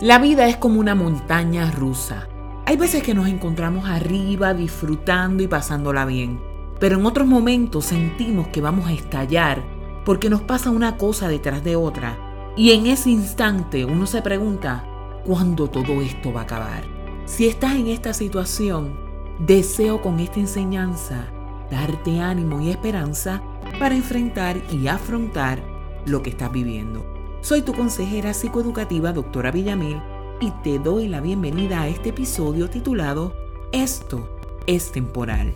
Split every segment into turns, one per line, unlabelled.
La vida es como una montaña rusa. Hay veces que nos encontramos arriba disfrutando y pasándola bien, pero en otros momentos sentimos que vamos a estallar porque nos pasa una cosa detrás de otra y en ese instante uno se pregunta, ¿cuándo todo esto va a acabar? Si estás en esta situación, deseo con esta enseñanza darte ánimo y esperanza para enfrentar y afrontar lo que estás viviendo. Soy tu consejera psicoeducativa, doctora Villamil, y te doy la bienvenida a este episodio titulado Esto es temporal.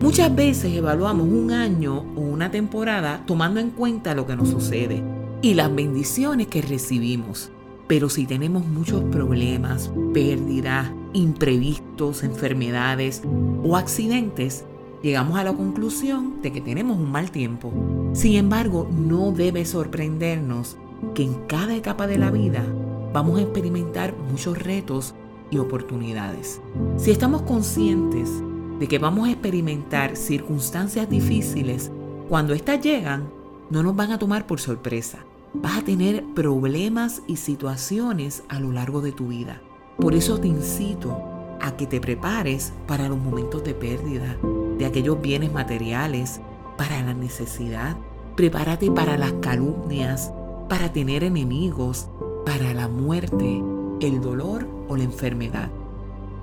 Muchas veces evaluamos un año o una temporada tomando en cuenta lo que nos sucede y las bendiciones que recibimos. Pero si tenemos muchos problemas, pérdidas, imprevistos, enfermedades o accidentes, llegamos a la conclusión de que tenemos un mal tiempo. Sin embargo, no debe sorprendernos que en cada etapa de la vida vamos a experimentar muchos retos y oportunidades. Si estamos conscientes de que vamos a experimentar circunstancias difíciles, cuando éstas llegan, no nos van a tomar por sorpresa. Vas a tener problemas y situaciones a lo largo de tu vida. Por eso te incito a que te prepares para los momentos de pérdida, de aquellos bienes materiales, para la necesidad. Prepárate para las calumnias, para tener enemigos, para la muerte, el dolor o la enfermedad.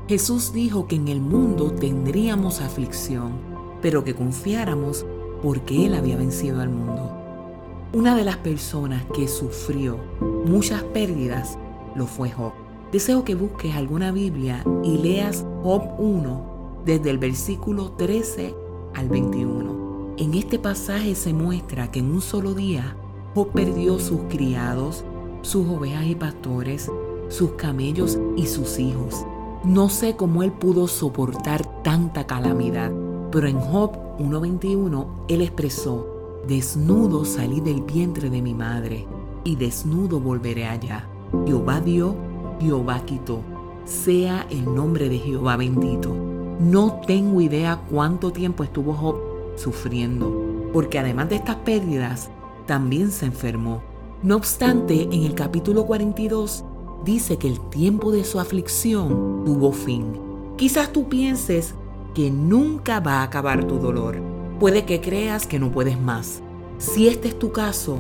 Jesús dijo que en el mundo tendríamos aflicción, pero que confiáramos porque Él había vencido al mundo. Una de las personas que sufrió muchas pérdidas lo fue Job. Deseo que busques alguna Biblia y leas Job 1 desde el versículo 13 al 21. En este pasaje se muestra que en un solo día Job perdió sus criados, sus ovejas y pastores, sus camellos y sus hijos. No sé cómo él pudo soportar tanta calamidad, pero en Job 1.21 él expresó, desnudo salí del vientre de mi madre y desnudo volveré allá. Jehová dio Jehová quitó. Sea el nombre de Jehová bendito. No tengo idea cuánto tiempo estuvo Job sufriendo, porque además de estas pérdidas, también se enfermó. No obstante, en el capítulo 42 dice que el tiempo de su aflicción tuvo fin. Quizás tú pienses que nunca va a acabar tu dolor. Puede que creas que no puedes más. Si este es tu caso,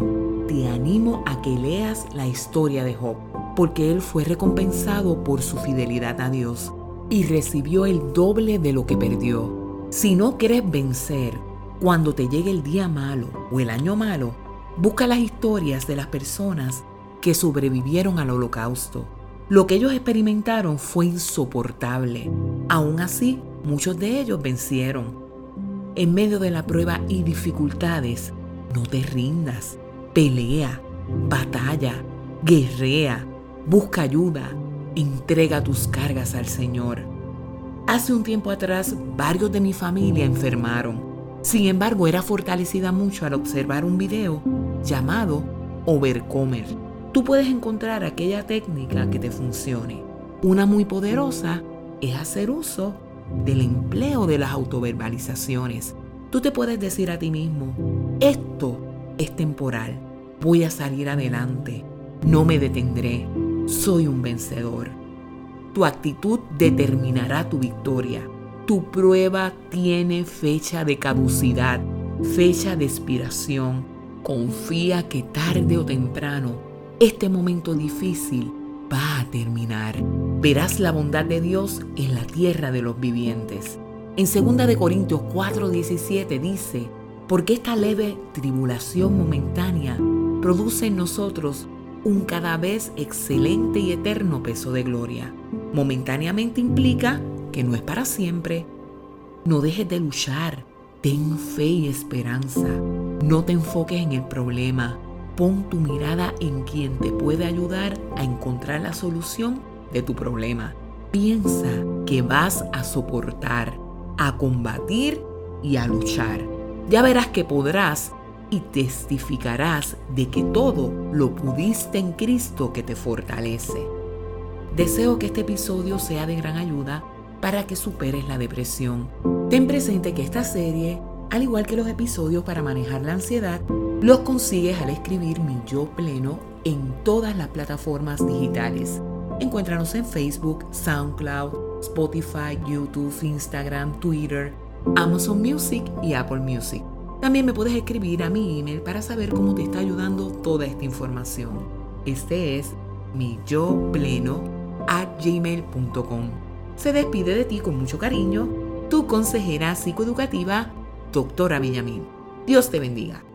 te animo a que leas la historia de Job porque él fue recompensado por su fidelidad a Dios y recibió el doble de lo que perdió. Si no quieres vencer cuando te llegue el día malo o el año malo, busca las historias de las personas que sobrevivieron al holocausto. Lo que ellos experimentaron fue insoportable. Aún así, muchos de ellos vencieron. En medio de la prueba y dificultades, no te rindas. Pelea, batalla, guerrea, Busca ayuda, entrega tus cargas al Señor. Hace un tiempo atrás, varios de mi familia enfermaron. Sin embargo, era fortalecida mucho al observar un video llamado Overcomer. Tú puedes encontrar aquella técnica que te funcione. Una muy poderosa es hacer uso del empleo de las autoverbalizaciones. Tú te puedes decir a ti mismo, esto es temporal, voy a salir adelante, no me detendré, soy un vencedor. Tu actitud determinará tu victoria. Tu prueba tiene fecha de caducidad, fecha de expiración. Confía que tarde o temprano este momento difícil va a terminar. Verás la bondad de Dios en la tierra de los vivientes. En 2 Corintios 4:17 dice, porque esta leve tribulación momentánea produce en nosotros un cada vez excelente y eterno peso de gloria. Momentáneamente implica que no es para siempre. No dejes de luchar. Ten fe y esperanza. No te enfoques en el problema. Pon tu mirada en quien te puede ayudar a encontrar la solución de tu problema. Piensa que vas a soportar, a combatir y a luchar. Ya verás que podrás y testificarás de que todo lo pudiste en Cristo que te fortalece. Deseo que este episodio sea de gran ayuda para que superes la depresión. Ten presente que esta serie, al igual que los episodios para manejar la ansiedad, Los consigues al escribir mi yo pleno en todas las plataformas digitales. Encuéntranos en Facebook, SoundCloud, Spotify, YouTube, Instagram, Twitter, Amazon Music y Apple Music. También me puedes escribir a mi email para saber cómo te está ayudando toda esta información. Este es mi yo pleno gmail.com. Se despide de ti con mucho cariño tu consejera psicoeducativa, doctora Benjamín. Dios te bendiga.